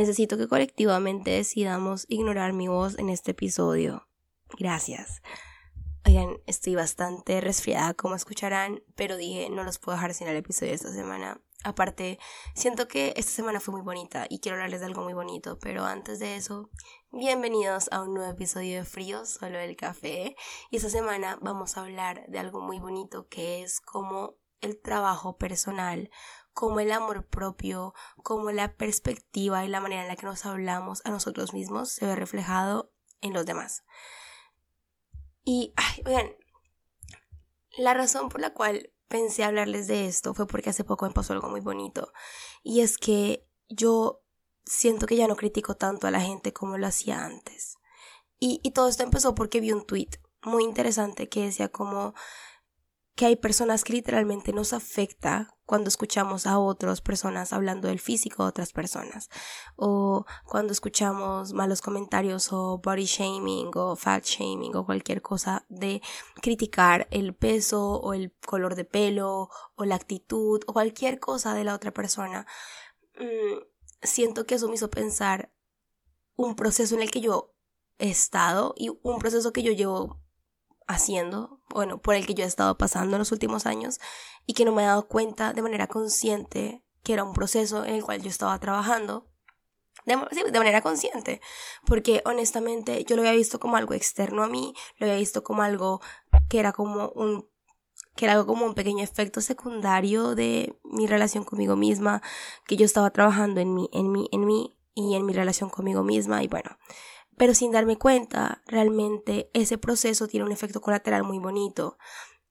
necesito que colectivamente decidamos ignorar mi voz en este episodio. Gracias. Oigan, estoy bastante resfriada, como escucharán, pero dije, no los puedo dejar sin el episodio de esta semana. Aparte, siento que esta semana fue muy bonita y quiero hablarles de algo muy bonito, pero antes de eso, bienvenidos a un nuevo episodio de Frío, solo el café. Y esta semana vamos a hablar de algo muy bonito que es como el trabajo personal, como el amor propio, como la perspectiva y la manera en la que nos hablamos a nosotros mismos se ve reflejado en los demás. Y, ay, oigan, la razón por la cual pensé hablarles de esto fue porque hace poco me pasó algo muy bonito. Y es que yo siento que ya no critico tanto a la gente como lo hacía antes. Y, todo esto empezó porque vi un tweet muy interesante que decía como que hay personas que literalmente nos afecta cuando escuchamos a otras personas hablando del físico de otras personas o cuando escuchamos malos comentarios o body shaming o fat shaming o cualquier cosa de criticar el peso o el color de pelo o la actitud o cualquier cosa de la otra persona mm, siento que eso me hizo pensar un proceso en el que yo he estado y un proceso que yo llevo haciendo, bueno, por el que yo he estado pasando en los últimos años y que no me he dado cuenta de manera consciente que era un proceso en el cual yo estaba trabajando. De, manera consciente, porque honestamente yo lo había visto como algo externo a mí, lo había visto como algo que era como un que era algo como un pequeño efecto secundario de mi relación conmigo misma, que yo estaba trabajando en mí, en mí, en mí y en mi relación conmigo misma y bueno, pero sin darme cuenta, realmente ese proceso tiene un efecto colateral muy bonito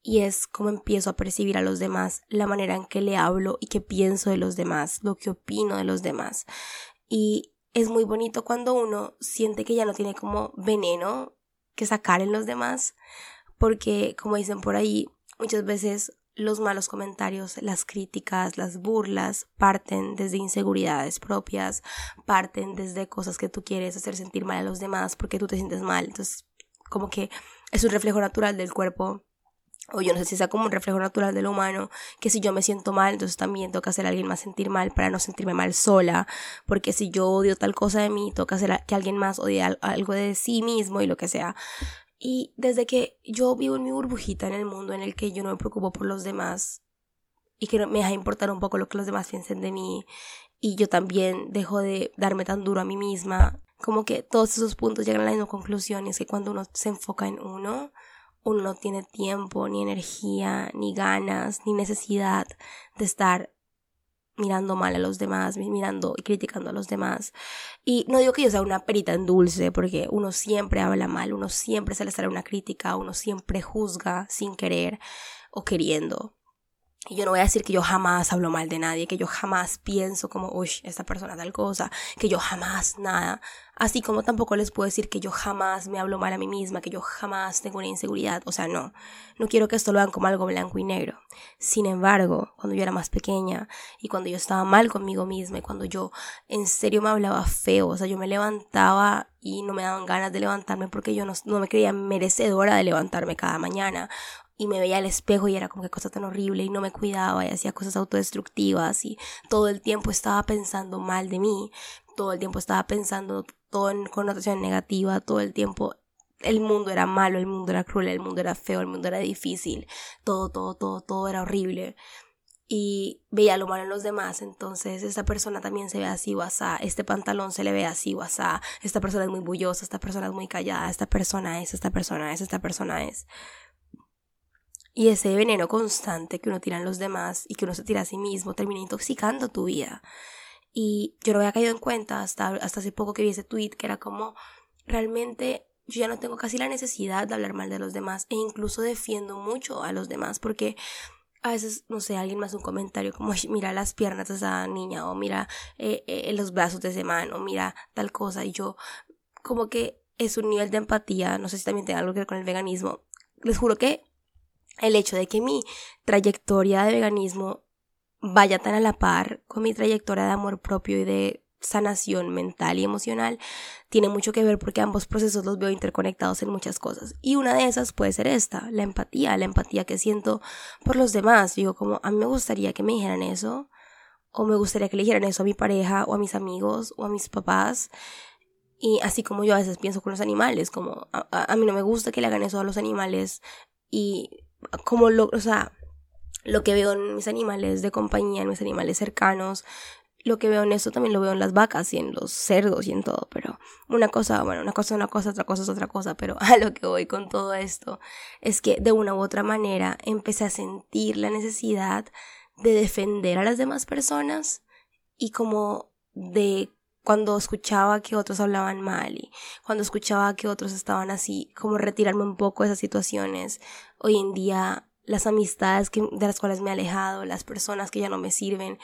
y es como empiezo a percibir a los demás, la manera en que le hablo y que pienso de los demás, lo que opino de los demás. Y es muy bonito cuando uno siente que ya no tiene como veneno que sacar en los demás, porque como dicen por ahí, muchas veces los malos comentarios, las críticas, las burlas parten desde inseguridades propias, parten desde cosas que tú quieres hacer sentir mal a los demás porque tú te sientes mal. Entonces, como que es un reflejo natural del cuerpo. O yo no sé si sea como un reflejo natural del humano, que si yo me siento mal, entonces también toca hacer a alguien más sentir mal para no sentirme mal sola, porque si yo odio tal cosa de mí, toca hacer que alguien más odie algo de sí mismo y lo que sea. Y desde que yo vivo en mi burbujita en el mundo en el que yo no me preocupo por los demás y que me deja importar un poco lo que los demás piensen de mí y yo también dejo de darme tan duro a mí misma, como que todos esos puntos llegan a la misma conclusión y es que cuando uno se enfoca en uno, uno no tiene tiempo, ni energía, ni ganas, ni necesidad de estar mirando mal a los demás, mirando y criticando a los demás. Y no digo que yo sea una perita en dulce, porque uno siempre habla mal, uno siempre se le sale una crítica, uno siempre juzga sin querer o queriendo. Y yo no voy a decir que yo jamás hablo mal de nadie, que yo jamás pienso como, uy, esta persona tal cosa, que yo jamás nada. Así como tampoco les puedo decir que yo jamás me hablo mal a mí misma, que yo jamás tengo una inseguridad. O sea, no. No quiero que esto lo vean como algo blanco y negro. Sin embargo, cuando yo era más pequeña y cuando yo estaba mal conmigo misma y cuando yo en serio me hablaba feo, o sea, yo me levantaba y no me daban ganas de levantarme porque yo no, no me creía merecedora de levantarme cada mañana y me veía al espejo y era como que cosa tan horrible y no me cuidaba y hacía cosas autodestructivas y todo el tiempo estaba pensando mal de mí, todo el tiempo estaba pensando todo en connotación negativa, todo el tiempo el mundo era malo, el mundo era cruel, el mundo era feo, el mundo era difícil, todo, todo, todo, todo era horrible. Y veía lo malo en los demás, entonces esta persona también se ve así o este pantalón se le ve así o esta persona es muy bullosa, esta persona es muy callada, esta persona es, esta persona es, esta persona es. Y ese veneno constante que uno tira en los demás y que uno se tira a sí mismo termina intoxicando tu vida. Y yo no había caído en cuenta hasta, hasta hace poco que vi ese tweet que era como realmente yo ya no tengo casi la necesidad de hablar mal de los demás e incluso defiendo mucho a los demás porque a veces, no sé, alguien más un comentario como, mira las piernas de esa niña o mira eh, eh, los brazos de ese man o mira tal cosa y yo como que es un nivel de empatía, no sé si también tiene algo que ver con el veganismo. Les juro que el hecho de que mi trayectoria de veganismo vaya tan a la par con mi trayectoria de amor propio y de sanación mental y emocional tiene mucho que ver porque ambos procesos los veo interconectados en muchas cosas y una de esas puede ser esta, la empatía, la empatía que siento por los demás, digo como a mí me gustaría que me dijeran eso o me gustaría que le dijeran eso a mi pareja o a mis amigos o a mis papás. Y así como yo a veces pienso con los animales, como a, mí no me gusta que le hagan eso a los animales y como lo, o sea, lo que veo en mis animales de compañía, en mis animales cercanos, lo que veo en eso también lo veo en las vacas y en los cerdos y en todo, pero una cosa, bueno, una cosa es una cosa, otra cosa es otra cosa, pero a lo que voy con todo esto es que de una u otra manera empecé a sentir la necesidad de defender a las demás personas y como de cuando escuchaba que otros hablaban mal y cuando escuchaba que otros estaban así, como retirarme un poco de esas situaciones. Hoy en día las amistades de las cuales me he alejado, las personas que ya no me sirven,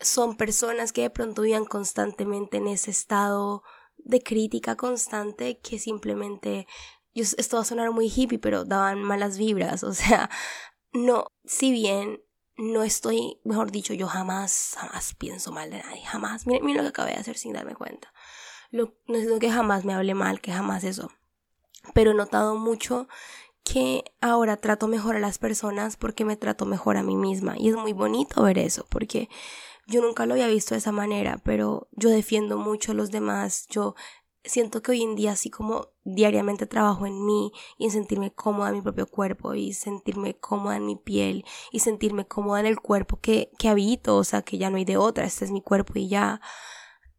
son personas que de pronto vivían constantemente en ese estado de crítica constante que simplemente esto va a sonar muy hippie, pero daban malas vibras, o sea, no, si bien no estoy, mejor dicho, yo jamás, jamás pienso mal de nadie, jamás. Miren, lo que acabé de hacer sin darme cuenta. Lo, no es que jamás me hable mal, que jamás eso. Pero he notado mucho que ahora trato mejor a las personas porque me trato mejor a mí misma. Y es muy bonito ver eso, porque yo nunca lo había visto de esa manera, pero yo defiendo mucho a los demás, yo siento que hoy en día así como diariamente trabajo en mí y en sentirme cómoda en mi propio cuerpo y sentirme cómoda en mi piel y sentirme cómoda en el cuerpo que, que habito, o sea, que ya no hay de otra, este es mi cuerpo y ya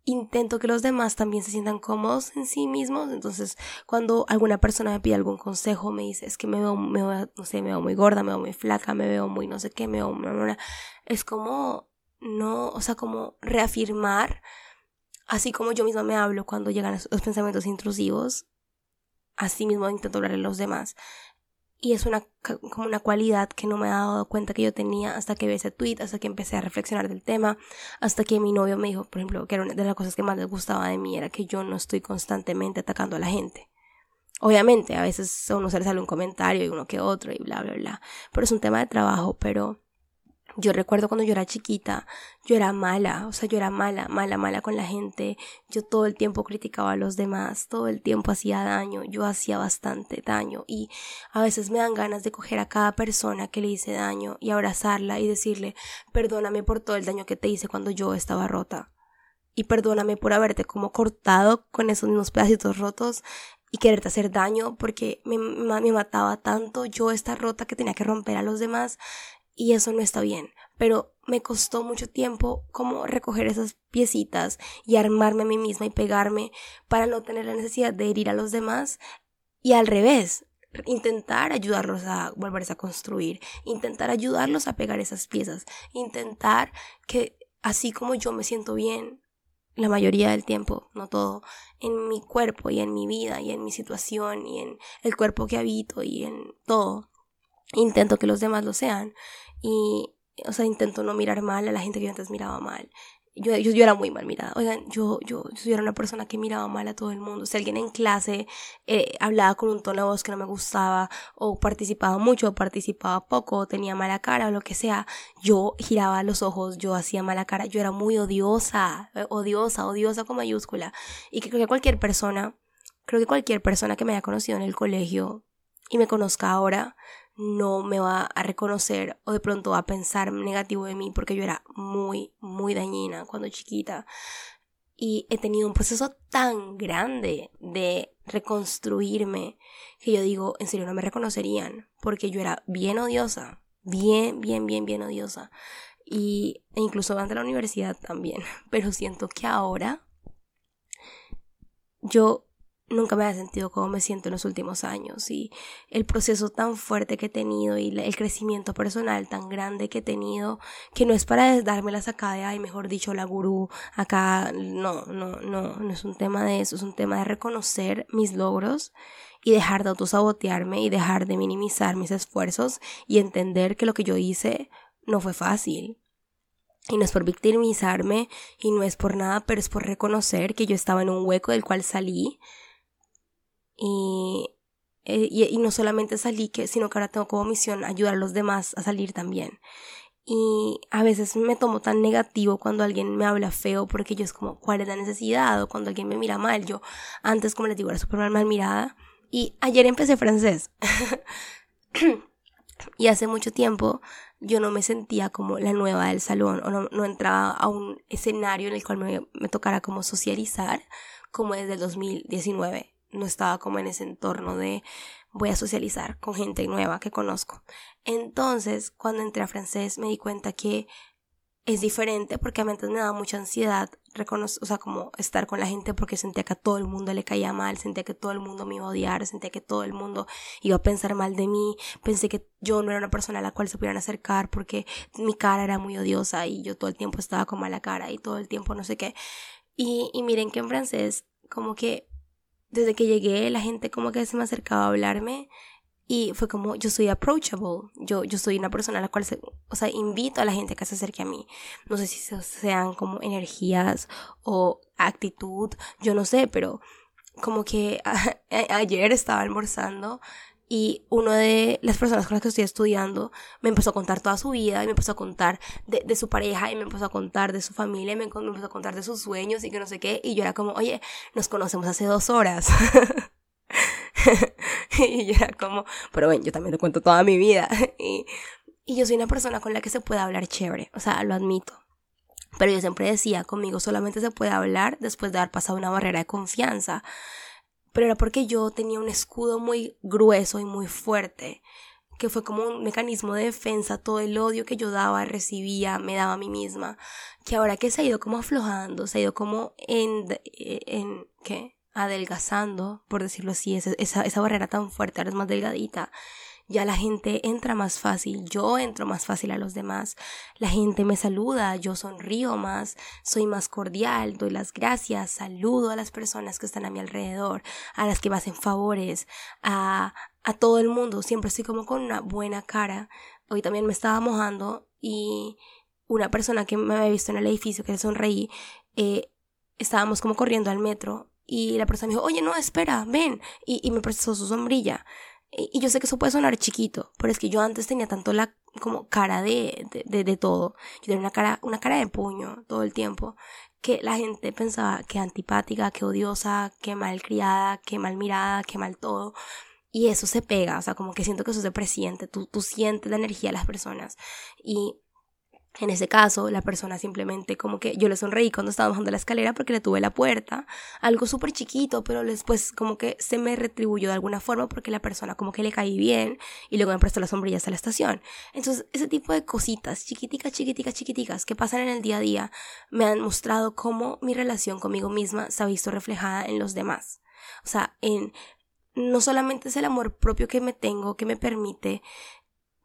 intento que los demás también se sientan cómodos en sí mismos. Entonces, cuando alguna persona me pide algún consejo, me dice, es que me veo, me veo, no sé, me veo muy gorda, me veo muy flaca, me veo muy no sé qué, me veo, es como, no, o sea, como reafirmar Así como yo misma me hablo cuando llegan los pensamientos intrusivos, así mismo intento hablar a los demás. Y es una, como una cualidad que no me he dado cuenta que yo tenía hasta que vi ese tweet, hasta que empecé a reflexionar del tema, hasta que mi novio me dijo, por ejemplo, que era una de las cosas que más les gustaba de mí era que yo no estoy constantemente atacando a la gente. Obviamente, a veces a uno se le sale un comentario y uno que otro y bla, bla, bla. Pero es un tema de trabajo, pero yo recuerdo cuando yo era chiquita, yo era mala, o sea, yo era mala, mala, mala con la gente. Yo todo el tiempo criticaba a los demás, todo el tiempo hacía daño, yo hacía bastante daño y a veces me dan ganas de coger a cada persona que le hice daño y abrazarla y decirle, perdóname por todo el daño que te hice cuando yo estaba rota. Y perdóname por haberte como cortado con esos mismos pedacitos rotos y quererte hacer daño porque me, me mataba tanto yo esta rota que tenía que romper a los demás y eso no está bien. Pero me costó mucho tiempo como recoger esas piecitas y armarme a mí misma y pegarme para no tener la necesidad de herir a los demás y al revés, intentar ayudarlos a volverse a construir, intentar ayudarlos a pegar esas piezas, intentar que así como yo me siento bien la mayoría del tiempo, no todo, en mi cuerpo y en mi vida y en mi situación y en el cuerpo que habito y en todo, intento que los demás lo sean y, o sea, intento no mirar mal a la gente que yo antes miraba mal. Yo, yo, yo, era muy mal mirada. Oigan, yo, yo, yo era una persona que miraba mal a todo el mundo. Si alguien en clase eh, hablaba con un tono de voz que no me gustaba, o participaba mucho, o participaba poco, o tenía mala cara, o lo que sea, yo giraba los ojos, yo hacía mala cara. Yo era muy odiosa, eh, odiosa, odiosa con mayúscula. Y creo que cualquier persona, creo que cualquier persona que me haya conocido en el colegio y me conozca ahora, no me va a reconocer o de pronto va a pensar negativo de mí porque yo era muy, muy dañina cuando chiquita. Y he tenido un proceso tan grande de reconstruirme que yo digo, en serio no me reconocerían porque yo era bien odiosa, bien, bien, bien, bien odiosa. Y e incluso ante la universidad también. Pero siento que ahora yo nunca me había sentido como me siento en los últimos años y el proceso tan fuerte que he tenido y el crecimiento personal tan grande que he tenido que no es para darme la sacada ay mejor dicho la gurú acá no no no no es un tema de eso es un tema de reconocer mis logros y dejar de autosabotearme y dejar de minimizar mis esfuerzos y entender que lo que yo hice no fue fácil. Y no es por victimizarme y no es por nada, pero es por reconocer que yo estaba en un hueco del cual salí y, eh, y, y, no solamente salí, que, sino que ahora tengo como misión ayudar a los demás a salir también. Y a veces me tomo tan negativo cuando alguien me habla feo porque yo es como, ¿cuál es la necesidad? O cuando alguien me mira mal, yo antes, como les digo, era súper mal, mirada. Y ayer empecé francés. Y hace mucho tiempo yo no me sentía como la nueva del salón o no, entraba a un escenario en el cual me, me tocara como socializar como desde el 2019. No estaba como en ese entorno de voy a socializar con gente nueva que conozco. Entonces, cuando entré a francés me di cuenta que es diferente porque a mí me daba mucha ansiedad reconocer, o sea, como estar con la gente porque sentía que a todo el mundo le caía mal, sentía que todo el mundo me iba a odiar, sentía que todo el mundo iba a pensar mal de mí, pensé que yo no era una persona a la cual se pudieran acercar porque mi cara era muy odiosa y yo todo el tiempo estaba con mala cara y todo el tiempo no sé qué. Y, y miren que en francés, como que desde que llegué la gente como que se me acercaba a hablarme y fue como, yo soy approachable, yo, yo soy una persona a la cual, se, o sea, invito a la gente que se acerque a mí. No sé si sean como energías o actitud, yo no sé, pero como que ayer estaba almorzando y una de las personas con las que estoy estudiando me empezó a contar toda su vida y me empezó a contar de, su pareja y me empezó a contar de su familia y me, empezó a contar de sus sueños y que no sé qué y yo era como, oye, nos conocemos hace dos horas. y yo era como, pero bueno, yo también te cuento toda mi vida. y, y yo soy una persona con la que se puede hablar chévere, o sea, lo admito. Pero yo siempre decía, conmigo solamente se puede hablar después de haber pasado una barrera de confianza. Pero era porque yo tenía un escudo muy grueso y muy fuerte, que fue como un mecanismo de defensa, todo el odio que yo daba, recibía, me daba a mí misma, que ahora que se ha ido como aflojando, se ha ido como en, en, ¿qué? adelgazando, por decirlo así, esa, esa, barrera tan fuerte, ahora es más delgadita, ya la gente entra más fácil, yo entro más fácil a los demás, la gente me saluda, yo sonrío más, soy más cordial, doy las gracias, saludo a las personas que están a mi alrededor, a las que me hacen favores, a, a todo el mundo, siempre estoy como con una buena cara. Hoy también me estaba mojando y una persona que me había visto en el edificio que le sonreí, eh, estábamos como corriendo al metro y la persona me dijo, oye, no, espera, ven. Y, y me prestó su sombrilla. Y, yo sé que eso puede sonar chiquito, pero es que yo antes tenía tanto la como cara de, de, de, todo. Yo tenía una cara, una cara de puño todo el tiempo. Que la gente pensaba que antipática, que odiosa, que mal criada, que mal mirada, que mal todo. Y eso se pega, o sea, como que siento que eso se presiente, tú, tú sientes la energía de las personas. Y en ese caso, la persona simplemente como que yo le sonreí cuando estaba bajando la escalera porque le tuve la puerta, algo súper chiquito, pero después como que se me retribuyó de alguna forma porque la persona como que le caí bien y luego me prestó las sombrillas a la estación. Entonces, ese tipo de cositas, chiquiticas, chiquiticas, chiquiticas, que pasan en el día a día, me han mostrado cómo mi relación conmigo misma se ha visto reflejada en los demás. O sea, en no solamente es el amor propio que me tengo, que me permite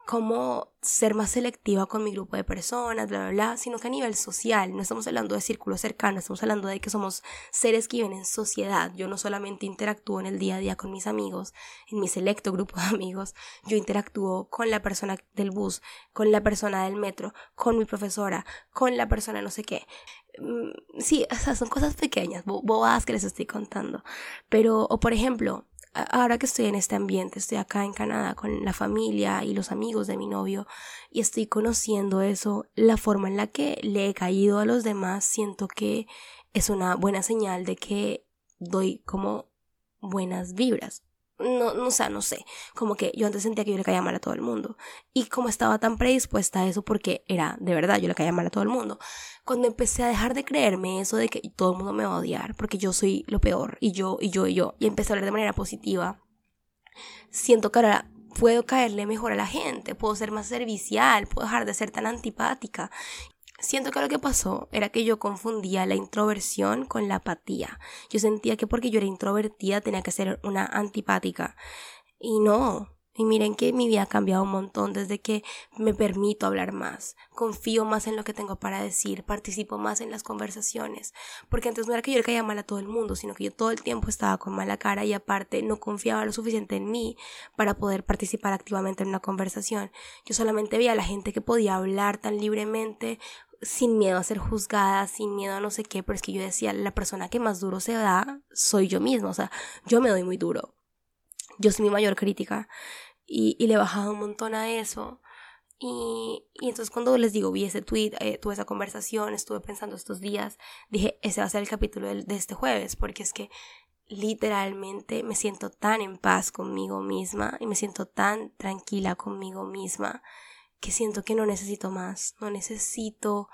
cómo ser más selectiva con mi grupo de personas, bla, bla, bla, sino que a nivel social, no estamos hablando de círculos cercanos, estamos hablando de que somos seres que viven en sociedad. Yo no solamente interactúo en el día a día con mis amigos, en mi selecto grupo de amigos, yo interactúo con la persona del bus, con la persona del metro, con mi profesora, con la persona no sé qué. Mm, sí, son cosas pequeñas, bobadas que les estoy contando. Pero, o por ejemplo, ahora que estoy en este ambiente, estoy acá en Canadá con la familia y los amigos de mi novio y estoy conociendo eso, la forma en la que le he caído a los demás, siento que es una buena señal de que doy como buenas vibras no, no, o sea, no sé, como que yo antes sentía que yo le caía mal a todo el mundo. Y como estaba tan predispuesta a eso, porque era de verdad, yo le caía mal a todo el mundo, cuando empecé a dejar de creerme eso de que todo el mundo me va a odiar, porque yo soy lo peor, y yo, y yo, y yo, y empecé a hablar de manera positiva, siento que ahora puedo caerle mejor a la gente, puedo ser más servicial, puedo dejar de ser tan antipática. Siento que lo que pasó era que yo confundía la introversión con la apatía. Yo sentía que porque yo era introvertida tenía que ser una antipática. Y no. Y miren que mi vida ha cambiado un montón desde que me permito hablar más, confío más en lo que tengo para decir, participo más en las conversaciones, porque antes no era que yo le caía mal a todo el mundo, sino que yo todo el tiempo estaba con mala cara y aparte no confiaba lo suficiente en mí para poder participar activamente en una conversación. Yo solamente veía a la gente que podía hablar tan libremente sin miedo a ser juzgada, sin miedo a no sé qué, pero es que yo decía, la persona que más duro se da soy yo misma, o sea, yo me doy muy duro. Yo soy mi mayor crítica y, y le he bajado un montón a eso. Y, y entonces cuando les digo, vi ese tweet, eh, tuve esa conversación, estuve pensando estos días, dije, ese va a ser el capítulo de, de este jueves, porque es que literalmente me siento tan en paz conmigo misma y me siento tan tranquila conmigo misma que siento que no necesito más, no necesito,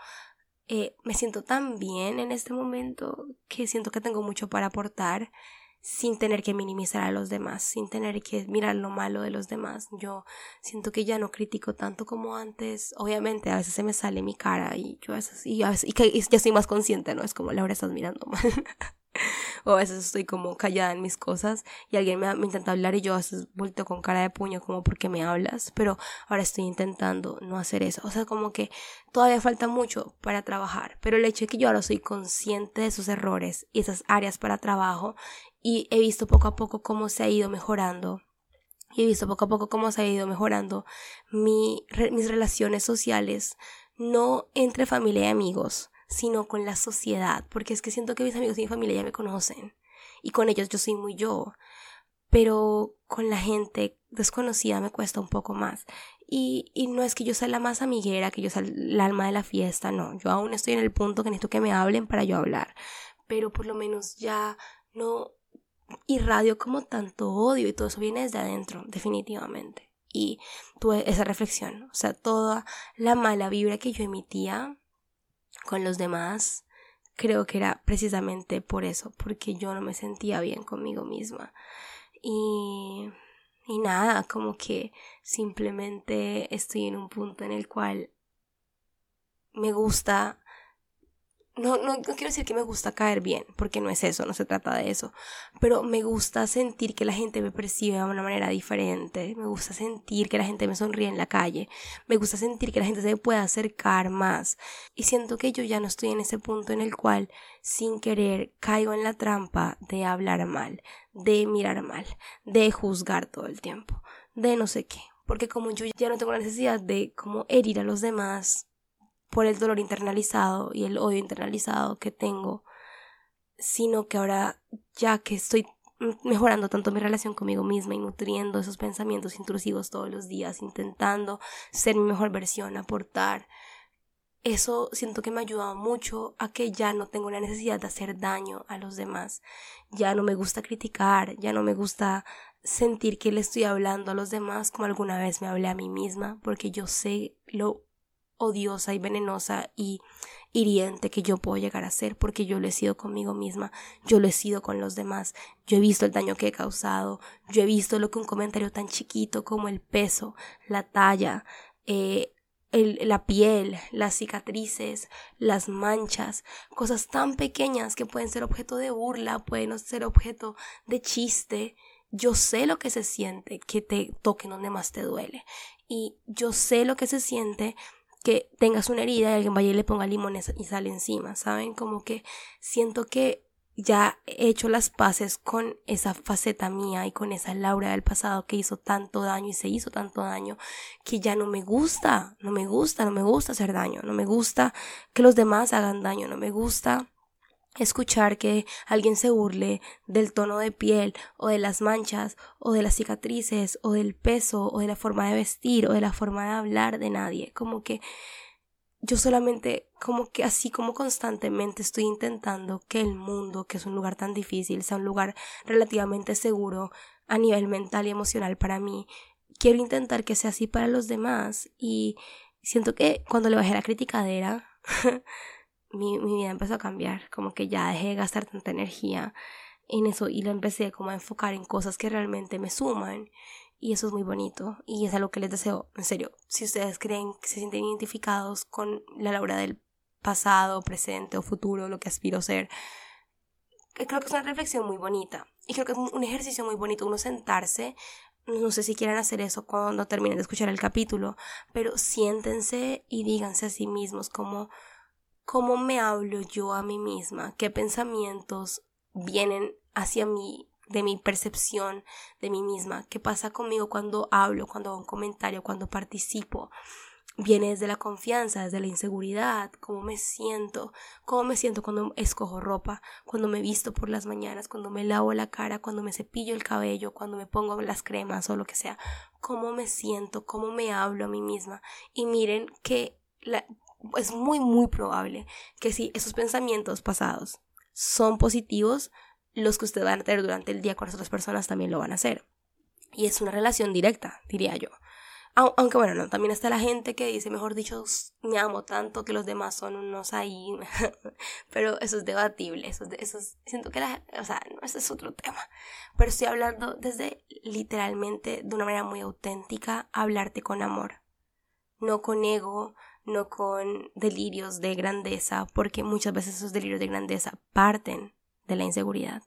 eh, me siento tan bien en este momento que siento que tengo mucho para aportar sin tener que minimizar a los demás, sin tener que mirar lo malo de los demás. Yo siento que ya no critico tanto como antes. Obviamente a veces se me sale mi cara y yo a veces, y, a veces, y que ya soy más consciente, ¿no? Es como Laura estás mirando mal. o a veces estoy como callada en mis cosas y alguien me, intenta hablar y yo a veces vuelto con cara de puño como porque me hablas, pero ahora estoy intentando no hacer eso. O sea, como que todavía falta mucho para trabajar, pero el hecho de que yo ahora soy consciente de esos errores y esas áreas para trabajo y he visto poco a poco cómo se ha ido mejorando y he visto poco a poco cómo se ha ido mejorando mi, mis relaciones sociales, no entre familia y amigos, sino con la sociedad, porque es que siento que mis amigos y mi familia ya me conocen y con ellos yo soy muy yo, pero con la gente desconocida me cuesta un poco más. Y, y no es que yo sea la más amiguera, que yo sea el alma de la fiesta, no, yo aún estoy en el punto que necesito que me hablen para yo hablar, pero por lo menos ya no irradio como tanto odio y todo eso viene desde adentro, definitivamente. Y tuve esa reflexión, o sea, toda la mala vibra que yo emitía con los demás, creo que era precisamente por eso, porque yo no me sentía bien conmigo misma. Y, y nada, como que simplemente estoy en un punto en el cual me gusta no, no, no, quiero decir que me gusta caer bien, porque no es eso, no se trata de eso, pero me gusta sentir que la gente me percibe de una manera diferente, me gusta sentir que la gente me sonríe en la calle, me gusta sentir que la gente se puede acercar más, y siento que yo ya no estoy en ese punto en el cual, sin querer, caigo en la trampa de hablar mal, de mirar mal, de juzgar todo el tiempo, de no sé qué, porque como yo ya no tengo la necesidad de como herir a los demás, por el dolor internalizado y el odio internalizado que tengo, sino que ahora ya que estoy mejorando tanto mi relación conmigo misma y nutriendo esos pensamientos intrusivos todos los días, intentando ser mi mejor versión, aportar, eso siento que me ha ayudado mucho a que ya no tengo la necesidad de hacer daño a los demás, ya no me gusta criticar, ya no me gusta sentir que le estoy hablando a los demás como alguna vez me hablé a mí misma, porque yo sé lo odiosa y venenosa y hiriente que yo puedo llegar a ser porque yo lo he sido conmigo misma, yo lo he sido con los demás, yo he visto el daño que he causado, yo he visto lo que un comentario tan chiquito como el peso, la talla, eh, la piel, las cicatrices, las manchas, cosas tan pequeñas que pueden ser objeto de burla, pueden ser objeto de chiste. Yo sé lo que se siente que te toquen donde más te duele. Y yo sé lo que se siente que tengas una herida y alguien vaya y le ponga limón y sale encima, ¿saben? Como que siento que ya he hecho las paces con esa faceta mía y con esa Laura del pasado que hizo tanto daño y se hizo tanto daño que ya no me gusta, no me gusta, no me gusta hacer daño, no me gusta que los demás hagan daño, no me gusta escuchar que alguien se burle del tono de piel o de las manchas o de las cicatrices o del peso o de la forma de vestir o de la forma de hablar de nadie. Como que yo solamente, como que así como constantemente estoy intentando que el mundo, que es un lugar tan difícil, sea un lugar relativamente seguro a nivel mental y emocional para mí. Quiero intentar que sea así para los demás y siento que cuando le bajé la criticadera mi, mi vida empezó a cambiar, como que ya dejé de gastar tanta energía en eso y lo empecé como a enfocar en cosas que realmente me suman y eso es muy bonito y es algo que les deseo, en serio, si ustedes creen que se sienten identificados con la Laura del pasado, presente o futuro, lo que aspiro a ser, creo que es una reflexión muy bonita y creo que es un ejercicio muy bonito uno sentarse no sé si quieran hacer eso cuando terminen de escuchar el capítulo, pero siéntense y díganse a sí mismos como cómo me hablo yo a mí misma, qué pensamientos vienen hacia mí de mi percepción de mí misma, qué pasa conmigo cuando hablo, cuando hago un comentario, cuando participo. Viene desde la confianza, desde la inseguridad, cómo me siento, cómo me siento cuando escojo ropa, cuando me visto por las mañanas, cuando me lavo la cara, cuando me cepillo el cabello, cuando me pongo las cremas o lo que sea, cómo me siento, cómo me hablo a mí misma. Y miren que la, es muy, muy probable que si esos pensamientos pasados son positivos, los que usted va a tener durante el día con las otras personas también lo van a hacer. Y es una relación directa, diría yo. Aunque bueno, no, también está la gente que dice, mejor dicho, me amo tanto que los demás son unos ahí. Pero eso es debatible, eso, eso siento que la, o sea, no, ese es otro tema. Pero estoy hablando desde literalmente de una manera muy auténtica, hablarte con amor. No con ego, no con delirios de grandeza, porque muchas veces esos delirios de grandeza parten de la inseguridad.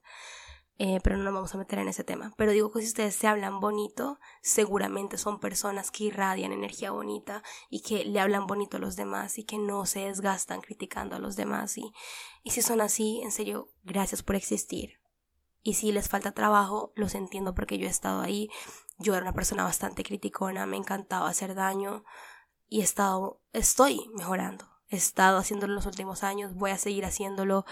Eh, pero no nos vamos a meter en ese tema. Pero digo que si ustedes se hablan bonito, seguramente son personas que irradian energía bonita y que le hablan bonito a los demás y que no se desgastan criticando a los demás. Y, y si son así, en serio, gracias por existir. Y si les falta trabajo, los entiendo porque yo he estado ahí. Yo era una persona bastante criticona, me encantaba hacer daño y he estado, estoy mejorando. He estado haciéndolo en los últimos años, voy a seguir haciéndolo,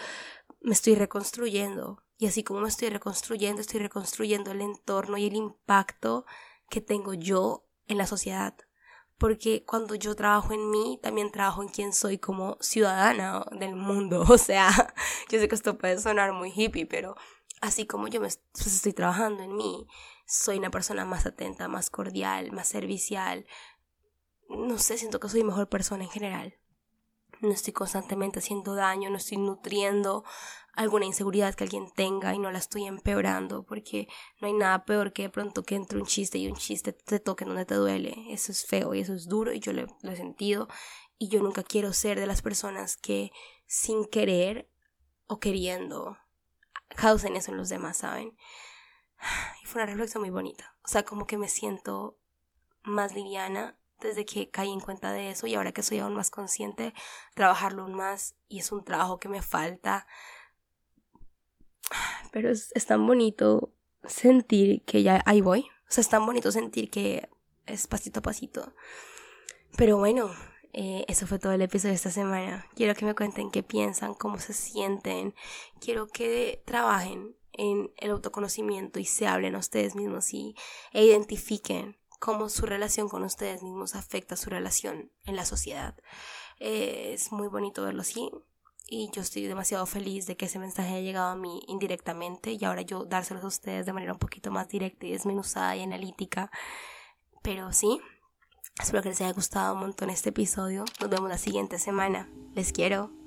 me estoy reconstruyendo y así como me estoy reconstruyendo, estoy reconstruyendo el entorno y el impacto que tengo yo en la sociedad. Porque cuando yo trabajo en mí, también trabajo en quién soy como ciudadana del mundo. O sea, yo sé que esto puede sonar muy hippie, pero así como yo me pues, estoy trabajando en mí, soy una persona más atenta, más cordial, más servicial. No sé, siento que soy mejor persona en general no estoy constantemente haciendo daño, no estoy nutriendo alguna inseguridad que alguien tenga y no la estoy empeorando, porque no hay nada peor que de pronto que entre un chiste y un chiste te toque donde te duele. Eso es feo y eso es duro y yo lo, he sentido y yo nunca quiero ser de las personas que sin querer o queriendo causen eso en los demás, ¿saben? Y fue una reflexión muy bonita. O sea, como que me siento más liviana desde que caí en cuenta de eso y ahora que soy aún más consciente, trabajarlo aún más y es un trabajo que me falta. Pero es, tan bonito sentir que ya ahí voy. O sea, es tan bonito sentir que es pasito a pasito. Pero bueno, eh, eso fue todo el episodio de esta semana. Quiero que me cuenten qué piensan, cómo se sienten. Quiero que trabajen en el autoconocimiento y se hablen a ustedes mismos y, e identifiquen cómo su relación con ustedes mismos afecta su relación en la sociedad. es muy bonito verlo así y yo estoy demasiado feliz de que ese mensaje haya llegado a mí indirectamente y ahora yo dárselos a ustedes de manera un poquito más directa y desmenuzada y analítica. Pero sí, espero que les haya gustado un montón este episodio. Nos vemos la siguiente semana. Les quiero.